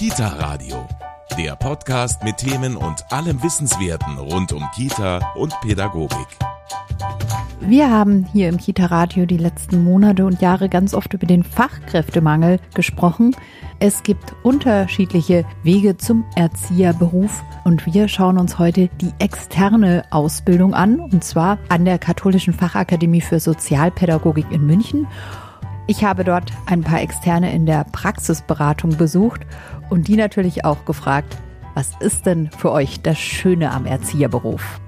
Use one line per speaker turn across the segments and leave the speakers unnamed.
Kita Radio, der Podcast mit Themen und allem Wissenswerten rund um Kita und Pädagogik.
Wir haben hier im Kita Radio die letzten Monate und Jahre ganz oft über den Fachkräftemangel gesprochen. Es gibt unterschiedliche Wege zum Erzieherberuf und wir schauen uns heute die externe Ausbildung an und zwar an der Katholischen Fachakademie für Sozialpädagogik in München. Ich habe dort ein paar Externe in der Praxisberatung besucht und die natürlich auch gefragt, was ist denn für euch das Schöne am Erzieherberuf?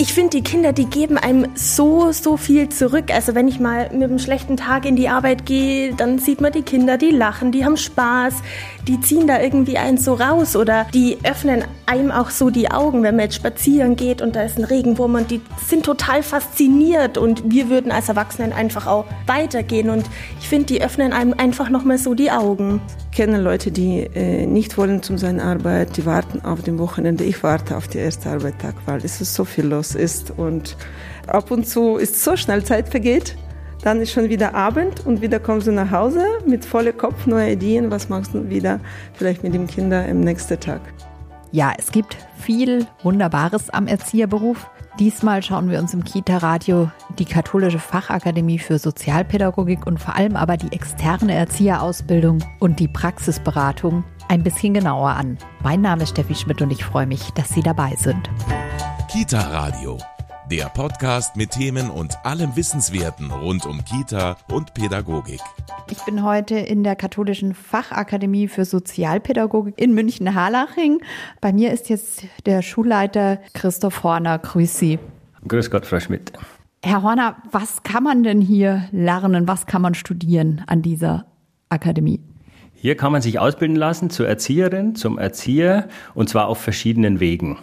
Ich finde, die Kinder, die geben einem so, so viel zurück. Also wenn ich mal mit einem schlechten Tag in die Arbeit gehe, dann sieht man die Kinder, die lachen, die haben Spaß, die ziehen da irgendwie einen so raus oder die öffnen einem auch so die Augen, wenn man jetzt spazieren geht und da ist ein Regenwurm und die sind total fasziniert und wir würden als Erwachsenen einfach auch weitergehen und ich finde, die öffnen einem einfach nochmal so die Augen.
Ich kenne Leute, die äh, nicht wollen zum seiner Arbeit, die warten auf dem Wochenende. Ich warte auf den ersten Arbeitstag, weil es ist so viel los ist und ab und zu ist so schnell Zeit vergeht. Dann ist schon wieder Abend und wieder kommst du nach Hause mit voller Kopf, neue Ideen. Was machst du wieder vielleicht mit dem Kinder im nächsten Tag?
Ja, es gibt viel Wunderbares am Erzieherberuf. Diesmal schauen wir uns im Kita-Radio die Katholische Fachakademie für Sozialpädagogik und vor allem aber die externe Erzieherausbildung und die Praxisberatung ein bisschen genauer an. Mein Name ist Steffi Schmidt und ich freue mich, dass Sie dabei sind.
Kita-Radio, der Podcast mit Themen und allem Wissenswerten rund um Kita und Pädagogik.
Ich bin heute in der Katholischen Fachakademie für Sozialpädagogik in München-Harlaching. Bei mir ist jetzt der Schulleiter Christoph Horner. Grüß Sie.
Grüß Gott, Frau Schmidt.
Herr Horner, was kann man denn hier lernen? Was kann man studieren an dieser Akademie?
Hier kann man sich ausbilden lassen zur Erzieherin, zum Erzieher und zwar auf verschiedenen Wegen.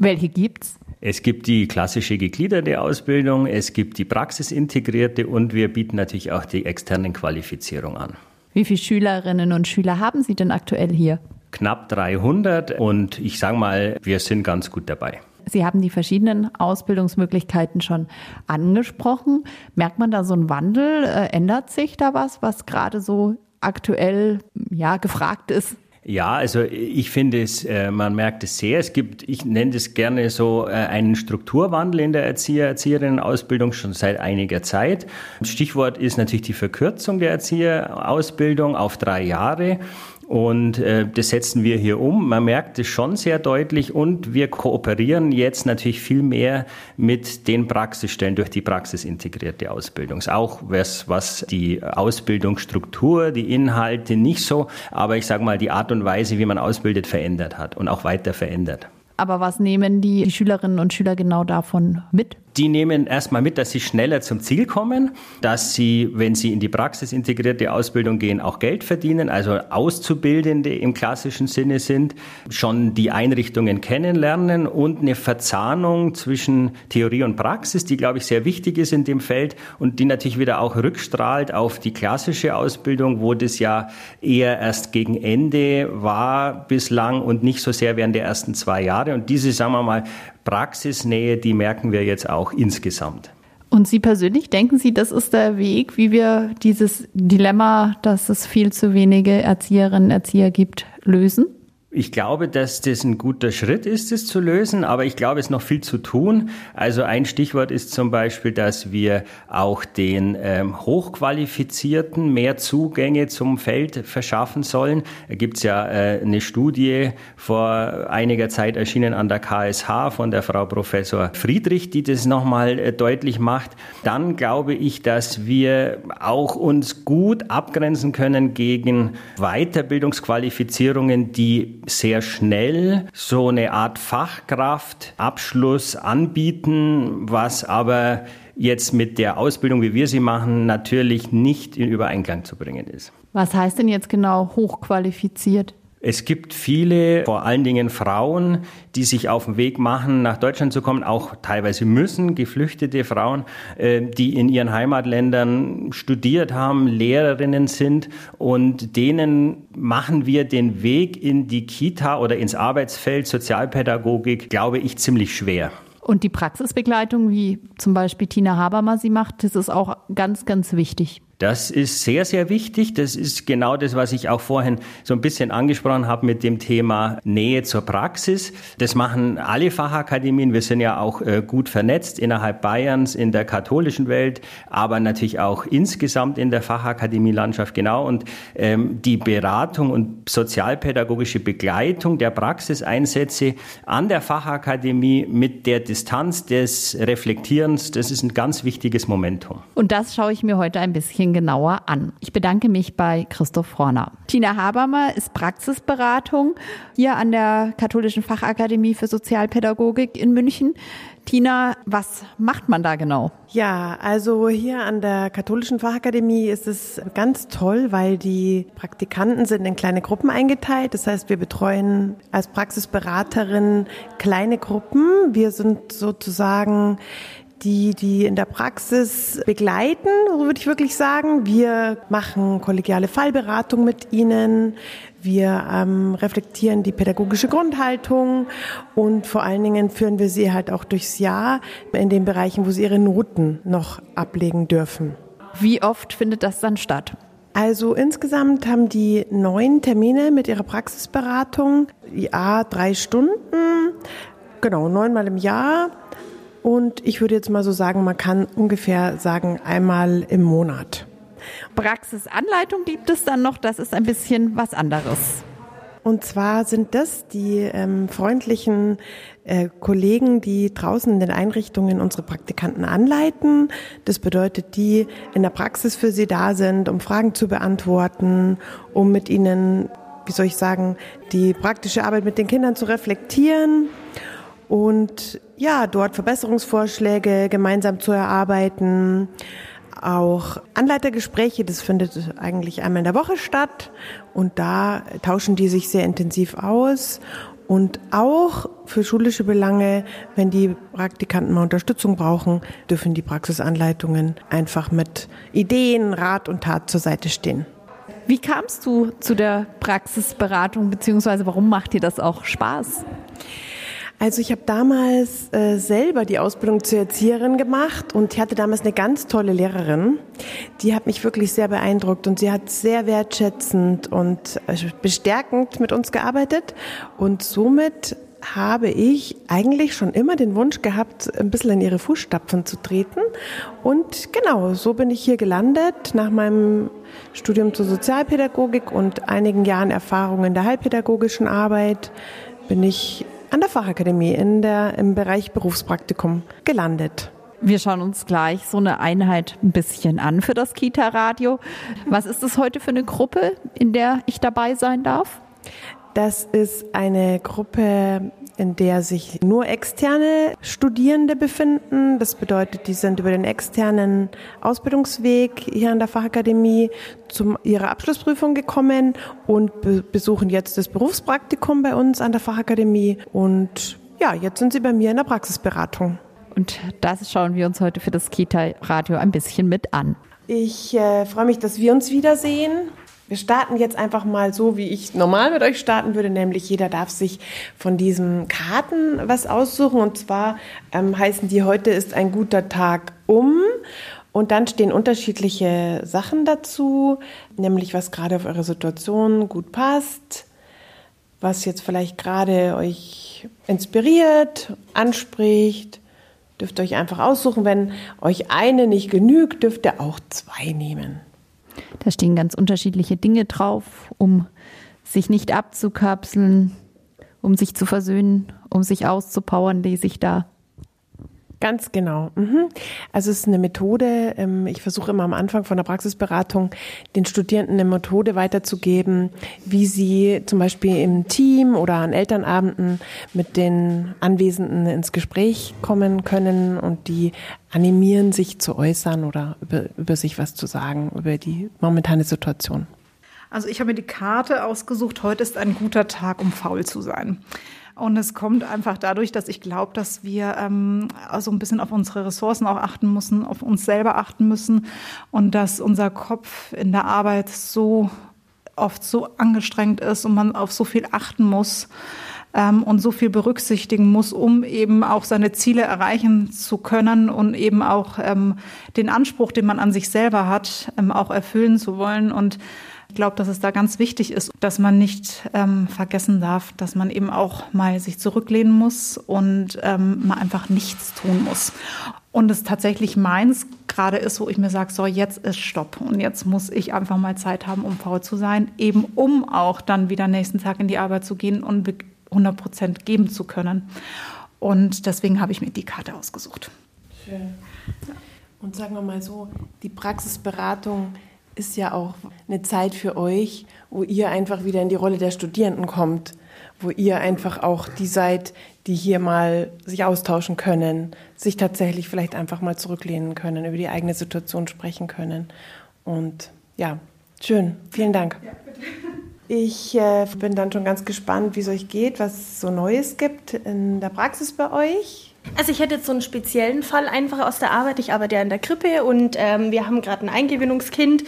Welche gibt's?
Es gibt die klassische gegliederte Ausbildung, es gibt die praxisintegrierte und wir bieten natürlich auch die externen Qualifizierung an.
Wie viele Schülerinnen und Schüler haben Sie denn aktuell hier?
Knapp 300 und ich sage mal, wir sind ganz gut dabei.
Sie haben die verschiedenen Ausbildungsmöglichkeiten schon angesprochen. Merkt man da so einen Wandel? Äh, ändert sich da was, was gerade so aktuell ja, gefragt ist?
Ja, also ich finde es, äh, man merkt es sehr. Es gibt, ich nenne es gerne so äh, einen Strukturwandel in der Erzieher, Erzieherinnenausbildung schon seit einiger Zeit. Stichwort ist natürlich die Verkürzung der Erzieherausbildung auf drei Jahre. Und äh, das setzen wir hier um. Man merkt es schon sehr deutlich und wir kooperieren jetzt natürlich viel mehr mit den Praxisstellen durch die praxisintegrierte Ausbildung. Auch was, was die Ausbildungsstruktur, die Inhalte nicht so, aber ich sage mal die Art und Weise, wie man ausbildet, verändert hat und auch weiter verändert.
Aber was nehmen die Schülerinnen und Schüler genau davon mit?
Die nehmen erstmal mit, dass sie schneller zum Ziel kommen, dass sie, wenn sie in die praxisintegrierte Ausbildung gehen, auch Geld verdienen, also Auszubildende im klassischen Sinne sind, schon die Einrichtungen kennenlernen und eine Verzahnung zwischen Theorie und Praxis, die, glaube ich, sehr wichtig ist in dem Feld und die natürlich wieder auch rückstrahlt auf die klassische Ausbildung, wo das ja eher erst gegen Ende war bislang und nicht so sehr während der ersten zwei Jahre. Und diese, sagen wir mal, Praxisnähe, die merken wir jetzt auch insgesamt.
Und Sie persönlich, denken Sie, das ist der Weg, wie wir dieses Dilemma, dass es viel zu wenige Erzieherinnen und Erzieher gibt, lösen?
Ich glaube, dass das ein guter Schritt ist, es zu lösen, aber ich glaube, es ist noch viel zu tun. Also ein Stichwort ist zum Beispiel, dass wir auch den ähm, Hochqualifizierten mehr Zugänge zum Feld verschaffen sollen. Da gibt's ja äh, eine Studie vor einiger Zeit erschienen an der KSH von der Frau Professor Friedrich, die das nochmal äh, deutlich macht. Dann glaube ich, dass wir auch uns gut abgrenzen können gegen Weiterbildungsqualifizierungen, die sehr schnell so eine Art Fachkraftabschluss anbieten, was aber jetzt mit der Ausbildung, wie wir sie machen, natürlich nicht in Übereinklang zu bringen ist.
Was heißt denn jetzt genau hochqualifiziert?
Es gibt viele, vor allen Dingen Frauen, die sich auf den Weg machen, nach Deutschland zu kommen, auch teilweise müssen, geflüchtete Frauen, äh, die in ihren Heimatländern studiert haben, Lehrerinnen sind und denen machen wir den Weg in die Kita oder ins Arbeitsfeld Sozialpädagogik, glaube ich, ziemlich schwer.
Und die Praxisbegleitung, wie zum Beispiel Tina Habermer sie macht, das ist auch ganz, ganz wichtig.
Das ist sehr, sehr wichtig. Das ist genau das, was ich auch vorhin so ein bisschen angesprochen habe mit dem Thema Nähe zur Praxis. Das machen alle Fachakademien. Wir sind ja auch äh, gut vernetzt innerhalb Bayerns in der katholischen Welt, aber natürlich auch insgesamt in der Fachakademielandschaft genau. Und ähm, die Beratung und sozialpädagogische Begleitung der Praxiseinsätze an der Fachakademie mit der Distanz des Reflektierens, das ist ein ganz wichtiges Momentum.
Und das schaue ich mir heute ein bisschen genauer an. Ich bedanke mich bei Christoph Horner. Tina Habermer ist Praxisberatung hier an der Katholischen Fachakademie für Sozialpädagogik in München. Tina, was macht man da genau?
Ja, also hier an der Katholischen Fachakademie ist es ganz toll, weil die Praktikanten sind in kleine Gruppen eingeteilt. Das heißt, wir betreuen als Praxisberaterin kleine Gruppen. Wir sind sozusagen die, die in der Praxis begleiten, so würde ich wirklich sagen. Wir machen kollegiale Fallberatung mit ihnen. Wir ähm, reflektieren die pädagogische Grundhaltung und vor allen Dingen führen wir sie halt auch durchs Jahr in den Bereichen, wo sie ihre Noten noch ablegen dürfen.
Wie oft findet das dann statt?
Also insgesamt haben die neun Termine mit ihrer Praxisberatung, ja, drei Stunden, genau, neunmal im Jahr. Und ich würde jetzt mal so sagen, man kann ungefähr sagen, einmal im Monat.
Praxisanleitung gibt es dann noch, das ist ein bisschen was anderes.
Und zwar sind das die ähm, freundlichen äh, Kollegen, die draußen in den Einrichtungen unsere Praktikanten anleiten. Das bedeutet, die in der Praxis für sie da sind, um Fragen zu beantworten, um mit ihnen, wie soll ich sagen, die praktische Arbeit mit den Kindern zu reflektieren und ja, dort Verbesserungsvorschläge gemeinsam zu erarbeiten. Auch Anleitergespräche, das findet eigentlich einmal in der Woche statt und da tauschen die sich sehr intensiv aus. Und auch für schulische Belange, wenn die Praktikanten mal Unterstützung brauchen, dürfen die Praxisanleitungen einfach mit Ideen, Rat und Tat zur Seite stehen.
Wie kamst du zu der Praxisberatung, beziehungsweise warum macht dir das auch Spaß?
Also ich habe damals äh, selber die Ausbildung zur Erzieherin gemacht und ich hatte damals eine ganz tolle Lehrerin. Die hat mich wirklich sehr beeindruckt und sie hat sehr wertschätzend und äh, bestärkend mit uns gearbeitet und somit habe ich eigentlich schon immer den Wunsch gehabt, ein bisschen in ihre Fußstapfen zu treten. Und genau, so bin ich hier gelandet nach meinem Studium zur Sozialpädagogik und einigen Jahren Erfahrung in der heilpädagogischen Arbeit bin ich an der Fachakademie in der, im Bereich Berufspraktikum gelandet.
Wir schauen uns gleich so eine Einheit ein bisschen an für das Kita-Radio. Was ist das heute für eine Gruppe, in der ich dabei sein darf?
Das ist eine Gruppe, in der sich nur externe Studierende befinden. Das bedeutet, die sind über den externen Ausbildungsweg hier an der Fachakademie zu ihrer Abschlussprüfung gekommen und be besuchen jetzt das Berufspraktikum bei uns an der Fachakademie. Und ja, jetzt sind sie bei mir in der Praxisberatung.
Und das schauen wir uns heute für das Kita-Radio ein bisschen mit an.
Ich äh, freue mich, dass wir uns wiedersehen. Wir starten jetzt einfach mal so, wie ich normal mit euch starten würde, nämlich jeder darf sich von diesen Karten was aussuchen. Und zwar ähm, heißen die, heute ist ein guter Tag um. Und dann stehen unterschiedliche Sachen dazu, nämlich was gerade auf eure Situation gut passt, was jetzt vielleicht gerade euch inspiriert, anspricht. Dürft ihr euch einfach aussuchen. Wenn euch eine nicht genügt, dürft ihr auch zwei nehmen.
Da stehen ganz unterschiedliche Dinge drauf, um sich nicht abzukapseln, um sich zu versöhnen, um sich auszupowern, lese ich da.
Ganz genau. Mhm. Also es ist eine Methode. Ähm, ich versuche immer am Anfang von der Praxisberatung den Studierenden eine Methode weiterzugeben, wie sie zum Beispiel im Team oder an Elternabenden mit den Anwesenden ins Gespräch kommen können und die animieren, sich zu äußern oder über, über sich was zu sagen, über die momentane Situation.
Also ich habe mir die Karte ausgesucht, heute ist ein guter Tag, um faul zu sein. Und es kommt einfach dadurch, dass ich glaube, dass wir ähm, also ein bisschen auf unsere Ressourcen auch achten müssen, auf uns selber achten müssen und dass unser Kopf in der Arbeit so oft so angestrengt ist und man auf so viel achten muss, ähm, und so viel berücksichtigen muss, um eben auch seine Ziele erreichen zu können und eben auch ähm, den Anspruch, den man an sich selber hat, ähm, auch erfüllen zu wollen. Und ich glaube, dass es da ganz wichtig ist, dass man nicht ähm, vergessen darf, dass man eben auch mal sich zurücklehnen muss und ähm, mal einfach nichts tun muss. Und es tatsächlich meins gerade ist, wo ich mir sage, so jetzt ist Stopp und jetzt muss ich einfach mal Zeit haben, um faul zu sein, eben um auch dann wieder nächsten Tag in die Arbeit zu gehen und 100 Prozent geben zu können. Und deswegen habe ich mir die Karte ausgesucht.
Schön. Und sagen wir mal so, die Praxisberatung ist ja auch eine Zeit für euch, wo ihr einfach wieder in die Rolle der Studierenden kommt, wo ihr einfach auch die seid, die hier mal sich austauschen können, sich tatsächlich vielleicht einfach mal zurücklehnen können, über die eigene Situation sprechen können. Und ja, schön. Vielen Dank. Ja, ich äh, bin dann schon ganz gespannt, wie es euch geht, was es so Neues gibt in der Praxis bei euch.
Also ich hätte jetzt so einen speziellen Fall einfach aus der Arbeit. Ich arbeite ja in der Krippe und ähm, wir haben gerade ein Eingewöhnungskind,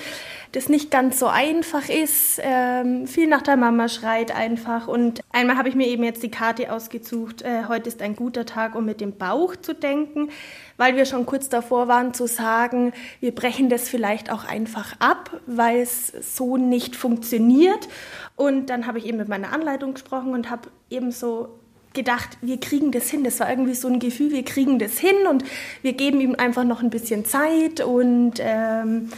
das nicht ganz so einfach ist, ähm, viel nach der Mama schreit einfach. Und einmal habe ich mir eben jetzt die Karte ausgesucht, äh, heute ist ein guter Tag, um mit dem Bauch zu denken, weil wir schon kurz davor waren zu sagen, wir brechen das vielleicht auch einfach ab, weil es so nicht funktioniert. Und dann habe ich eben mit meiner Anleitung gesprochen und habe eben so gedacht, wir kriegen das hin. Das war irgendwie so ein Gefühl, wir kriegen das hin und wir geben ihm einfach noch ein bisschen Zeit und ähm,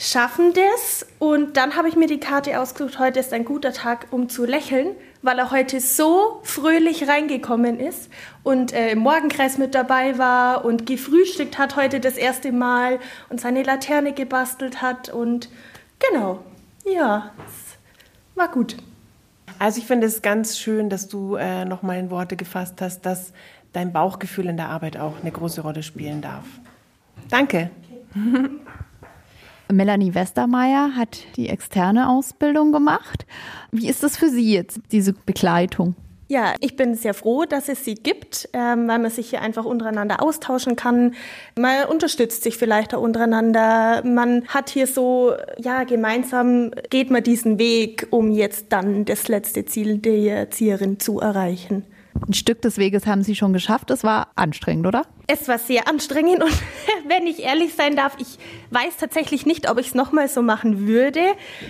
schaffen das. Und dann habe ich mir die Karte ausgesucht, heute ist ein guter Tag, um zu lächeln, weil er heute so fröhlich reingekommen ist und äh, im Morgenkreis mit dabei war und gefrühstückt hat heute das erste Mal und seine Laterne gebastelt hat. Und genau, ja, war gut.
Also ich finde es ganz schön, dass du äh, nochmal in Worte gefasst hast, dass dein Bauchgefühl in der Arbeit auch eine große Rolle spielen darf. Danke.
Melanie Westermeier hat die externe Ausbildung gemacht. Wie ist das für Sie jetzt, diese Begleitung?
Ja, ich bin sehr froh, dass es sie gibt, ähm, weil man sich hier einfach untereinander austauschen kann. Man unterstützt sich vielleicht auch untereinander. Man hat hier so, ja, gemeinsam geht man diesen Weg, um jetzt dann das letzte Ziel der Erzieherin zu erreichen.
Ein Stück des Weges haben Sie schon geschafft. Es war anstrengend, oder?
Es war sehr anstrengend und wenn ich ehrlich sein darf, ich weiß tatsächlich nicht, ob ich es nochmal so machen würde,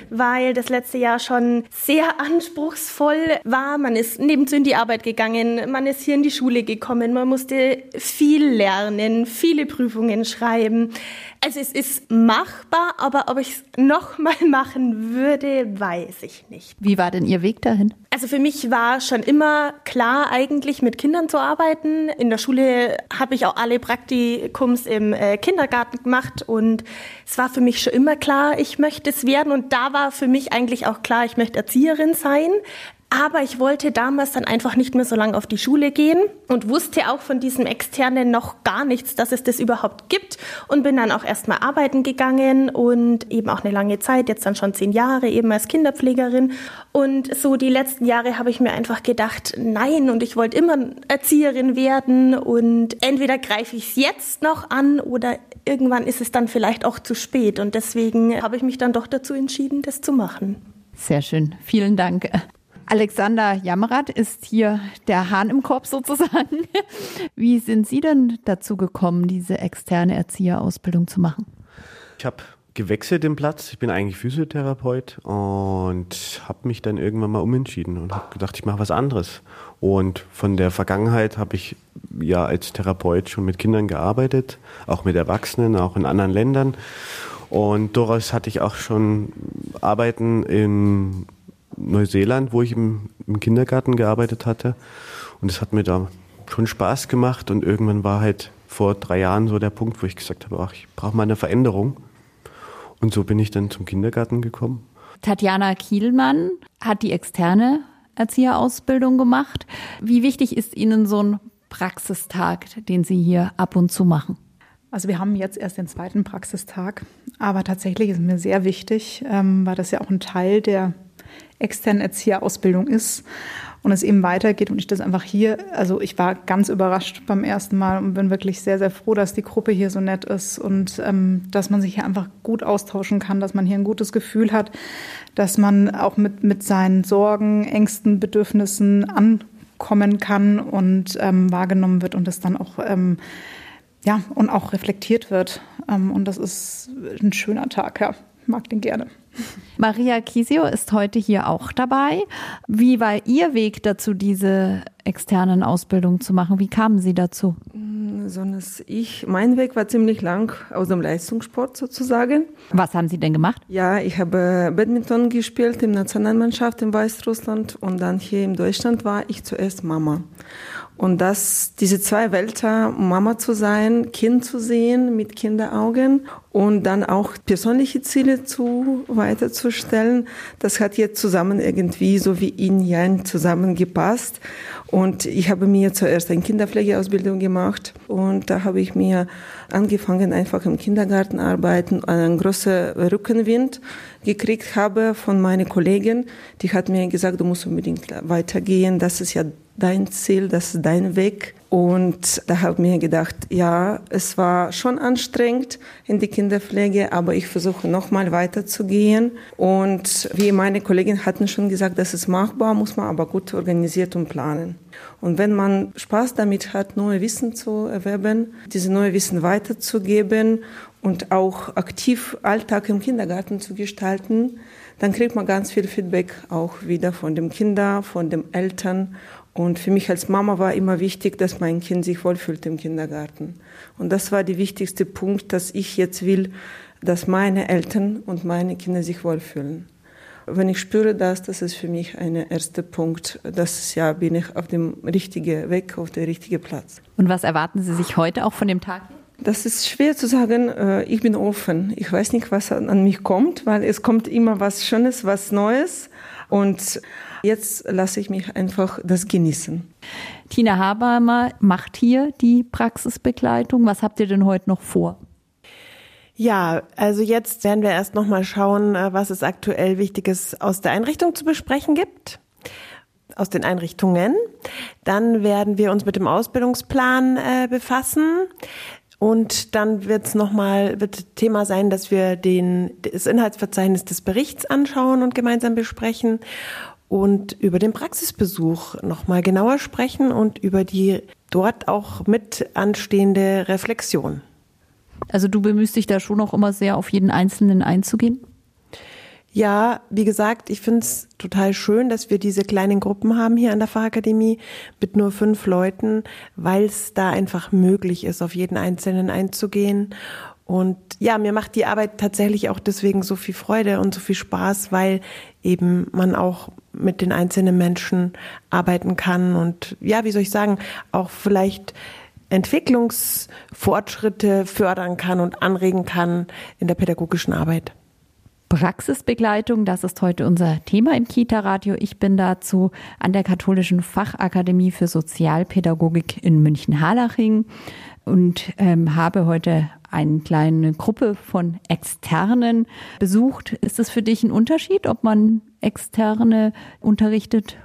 weil das letzte Jahr schon sehr anspruchsvoll war. Man ist nebenzu in die Arbeit gegangen, man ist hier in die Schule gekommen, man musste viel lernen, viele Prüfungen schreiben. Also es ist machbar, aber ob ich es nochmal machen würde, weiß ich nicht.
Wie war denn Ihr Weg dahin?
Also für mich war schon immer klar, eigentlich mit Kindern zu arbeiten. In der Schule habe ich auch alle Praktikums im äh, Kindergarten gemacht und es war für mich schon immer klar, ich möchte es werden und da war für mich eigentlich auch klar, ich möchte Erzieherin sein. Aber ich wollte damals dann einfach nicht mehr so lange auf die Schule gehen und wusste auch von diesem Externen noch gar nichts, dass es das überhaupt gibt und bin dann auch erstmal arbeiten gegangen und eben auch eine lange Zeit, jetzt dann schon zehn Jahre eben als Kinderpflegerin. Und so die letzten Jahre habe ich mir einfach gedacht, nein, und ich wollte immer Erzieherin werden und entweder greife ich es jetzt noch an oder irgendwann ist es dann vielleicht auch zu spät. Und deswegen habe ich mich dann doch dazu entschieden, das zu machen.
Sehr schön. Vielen Dank. Alexander Jammerat ist hier der Hahn im Korb sozusagen. Wie sind Sie denn dazu gekommen, diese externe Erzieherausbildung zu machen?
Ich habe gewechselt den Platz. Ich bin eigentlich Physiotherapeut und habe mich dann irgendwann mal umentschieden und habe gedacht, ich mache was anderes. Und von der Vergangenheit habe ich ja als Therapeut schon mit Kindern gearbeitet, auch mit Erwachsenen, auch in anderen Ländern. Und daraus hatte ich auch schon Arbeiten in Neuseeland, wo ich im, im Kindergarten gearbeitet hatte. Und es hat mir da schon Spaß gemacht. Und irgendwann war halt vor drei Jahren so der Punkt, wo ich gesagt habe, ach, ich brauche mal eine Veränderung. Und so bin ich dann zum Kindergarten gekommen.
Tatjana Kielmann hat die externe Erzieherausbildung gemacht. Wie wichtig ist Ihnen so ein Praxistag, den Sie hier ab und zu machen?
Also wir haben jetzt erst den zweiten Praxistag, aber tatsächlich ist mir sehr wichtig, ähm, weil das ja auch ein Teil der externen Erzieherausbildung ist und es eben weitergeht und ich das einfach hier, also ich war ganz überrascht beim ersten Mal und bin wirklich sehr, sehr froh, dass die Gruppe hier so nett ist und ähm, dass man sich hier einfach gut austauschen kann, dass man hier ein gutes Gefühl hat, dass man auch mit, mit seinen Sorgen, Ängsten, Bedürfnissen an kommen kann und ähm, wahrgenommen wird und es dann auch ähm, ja und auch reflektiert wird. Ähm, und das ist ein schöner Tag, ja. Mag den gerne.
Maria Kisio ist heute hier auch dabei. Wie war Ihr Weg dazu, diese externen Ausbildungen zu machen? Wie kamen Sie dazu?
Sondern ich, mein Weg war ziemlich lang aus dem Leistungssport sozusagen.
Was haben Sie denn gemacht?
Ja, ich habe Badminton gespielt in Nationalmannschaft in Weißrussland und dann hier in Deutschland war ich zuerst Mama. Und das, diese zwei Welten, Mama zu sein, Kind zu sehen mit Kinderaugen und dann auch persönliche Ziele zu weiterzustellen, das hat jetzt zusammen irgendwie so wie in Jan zusammengepasst. Und ich habe mir zuerst eine Kinderpflegeausbildung gemacht und da habe ich mir angefangen, einfach im Kindergarten arbeiten, einen großen Rückenwind gekriegt habe von meiner Kollegin. Die hat mir gesagt, du musst unbedingt weitergehen, das ist ja dein Ziel, das ist dein Weg. Und da habe ich mir gedacht, ja, es war schon anstrengend in die Kinderpflege, aber ich versuche nochmal weiterzugehen. Und wie meine Kollegin hatten schon gesagt, das ist machbar, muss man aber gut organisiert und planen. Und wenn man Spaß damit hat, neue Wissen zu erwerben, diese neue Wissen weiterzugeben und auch aktiv Alltag im Kindergarten zu gestalten, dann kriegt man ganz viel Feedback auch wieder von dem Kinder, von den Eltern und für mich als Mama war immer wichtig, dass mein Kind sich wohlfühlt im Kindergarten. Und das war der wichtigste Punkt, dass ich jetzt will, dass meine Eltern und meine Kinder sich wohlfühlen. Wenn ich spüre das, das ist für mich ein erster Punkt. Das ja, bin ich auf dem richtigen Weg, auf dem richtigen Platz.
Und was erwarten Sie sich heute auch von dem Tag?
Das ist schwer zu sagen. Äh, ich bin offen. Ich weiß nicht, was an mich kommt, weil es kommt immer was Schönes, was Neues. Und Jetzt lasse ich mich einfach das genießen.
Tina Habermer macht hier die Praxisbegleitung. Was habt ihr denn heute noch vor?
Ja, also jetzt werden wir erst noch mal schauen, äh, was es aktuell Wichtiges aus der Einrichtung zu besprechen gibt aus den Einrichtungen. Dann werden wir uns mit dem Ausbildungsplan äh, befassen. Und dann wird es nochmal, wird Thema sein, dass wir den, das Inhaltsverzeichnis des Berichts anschauen und gemeinsam besprechen und über den Praxisbesuch nochmal genauer sprechen und über die dort auch mit anstehende Reflexion.
Also du bemühst dich da schon auch immer sehr auf jeden Einzelnen einzugehen?
Ja, wie gesagt, ich finde es total schön, dass wir diese kleinen Gruppen haben hier an der Fachakademie mit nur fünf Leuten, weil es da einfach möglich ist, auf jeden Einzelnen einzugehen und ja, mir macht die Arbeit tatsächlich auch deswegen so viel Freude und so viel Spaß, weil eben man auch mit den einzelnen Menschen arbeiten kann und ja, wie soll ich sagen, auch vielleicht Entwicklungsfortschritte fördern kann und anregen kann in der pädagogischen Arbeit.
Praxisbegleitung, das ist heute unser Thema im Kita-Radio. Ich bin dazu an der Katholischen Fachakademie für Sozialpädagogik in München-Harlaching und ähm, habe heute eine kleine Gruppe von Externen besucht. Ist es für dich ein Unterschied, ob man Externe unterrichtet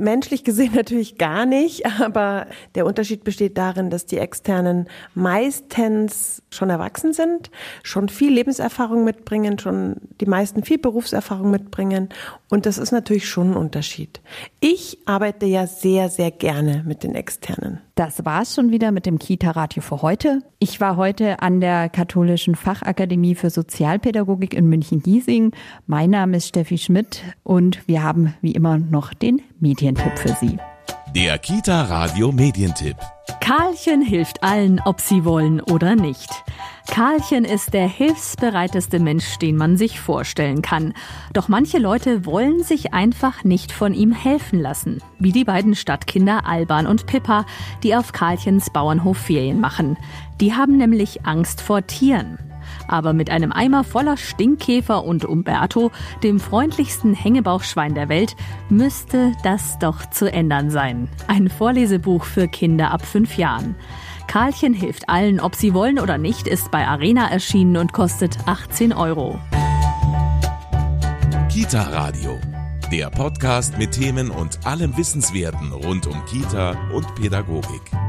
Menschlich gesehen natürlich gar nicht, aber der Unterschied besteht darin, dass die Externen meistens schon erwachsen sind, schon viel Lebenserfahrung mitbringen, schon die meisten viel Berufserfahrung mitbringen und das ist natürlich schon ein Unterschied. Ich arbeite ja sehr, sehr gerne mit den Externen.
Das war's schon wieder mit dem Kita-Radio für heute. Ich war heute an der Katholischen Fachakademie für Sozialpädagogik in München-Giesing. Mein Name ist Steffi Schmidt und wir haben wie immer noch den Medientipp für Sie.
Der Kita Radio Medientipp.
Karlchen hilft allen, ob sie wollen oder nicht. Karlchen ist der hilfsbereiteste Mensch, den man sich vorstellen kann. Doch manche Leute wollen sich einfach nicht von ihm helfen lassen. Wie die beiden Stadtkinder Alban und Pippa, die auf Karlchens Bauernhof Ferien machen. Die haben nämlich Angst vor Tieren. Aber mit einem Eimer voller Stinkkäfer und Umberto, dem freundlichsten Hängebauchschwein der Welt, müsste das doch zu ändern sein. Ein Vorlesebuch für Kinder ab fünf Jahren. Karlchen hilft allen, ob sie wollen oder nicht, ist bei Arena erschienen und kostet 18 Euro.
Kita Radio, der Podcast mit Themen und allem Wissenswerten rund um Kita und Pädagogik.